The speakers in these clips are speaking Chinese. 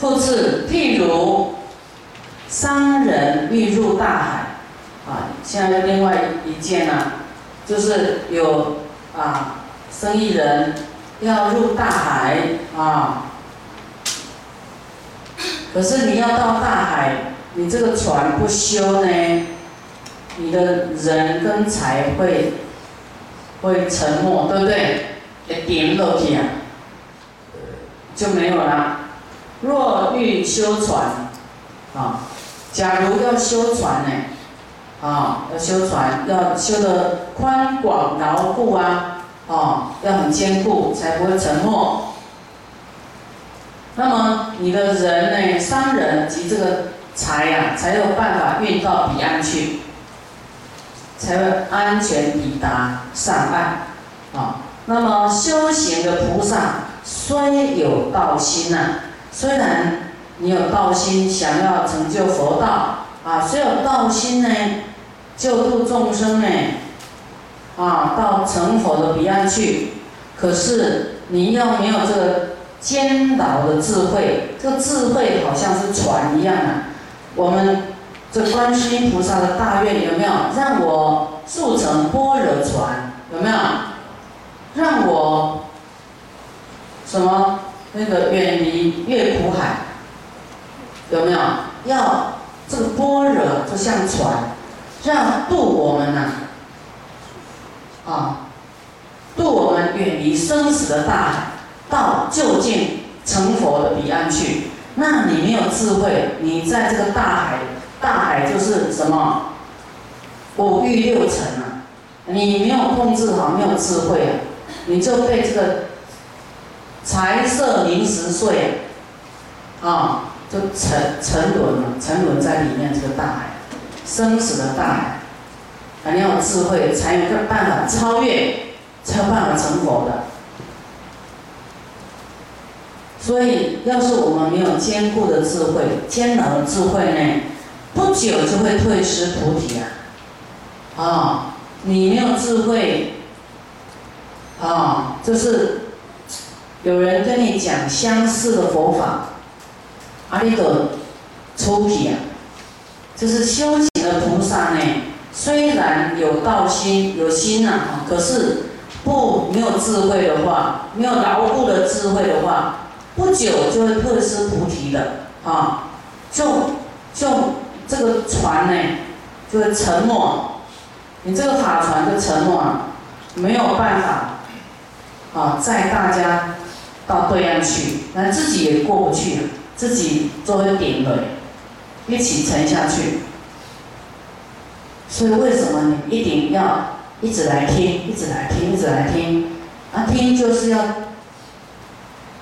复次，譬如商人欲入大海，啊，现在另外一件呢，就是有啊，生意人要入大海啊，可是你要到大海，你这个船不修呢，你的人跟财会会沉没，对不对？一点落去啊，就没有了。若欲修船，啊，假如要修船呢，啊，要修船，要修的宽广牢固啊，啊，要很坚固，才不会沉没。那么你的人呢，商人及这个财呀，才有办法运到彼岸去，才会安全抵达上岸，啊。那么修行的菩萨虽有道心呐，虽然你有道心，想要成就佛道啊，虽有道心呢，救度众生呢，啊，到成佛的彼岸去，可是你要没有这个坚牢的智慧，这个智慧好像是船一样啊。我们这观世音菩萨的大愿有没有让我速成般若船？有没有？让我什么那个远离月苦海，有没有？要这个般若就像船，让渡我们呐，啊，渡我们远离生死的大海，到就近成佛的彼岸去。那你没有智慧，你在这个大海，大海就是什么五欲六尘啊，你没有控制好，没有智慧啊。你就被这个财色名食睡啊，就沉沉沦了，沉沦在里面这个大海，生死的大海，啊，你要有智慧，才有个办法超越，才有办法成佛的。所以，要是我们没有坚固的智慧、坚牢的智慧呢，不久就会退失菩提啊！啊，你没有智慧。啊，就是有人跟你讲相似的佛法，阿弥陀出皮啊，就是修行的菩萨呢，虽然有道心有心呐，可是不没有智慧的话，没有牢固的智慧的话，不久就会退失菩提的啊，就就这个船呢就会沉没，你这个法船就沉没了，没有办法。啊，在大家到对岸去，那自己也过不去，自己作为顶轮，一起沉下去。所以为什么你一定要一直来听，一直来听，一直来听？啊，听就是要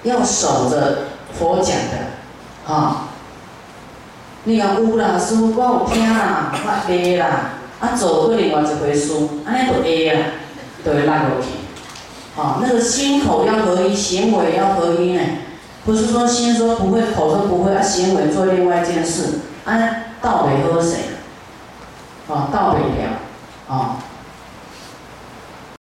要守着佛讲的，啊，你讲有啦，师傅我有听啦，我会啦，啊，做过另外一回事，安尼就会啦，就会落落去。啊，那个心口要合一，行为要合一呢，不是说心说不会，口说不会，啊，行为做另外一件事，啊，倒杯喝谁？啊，道北了，啊，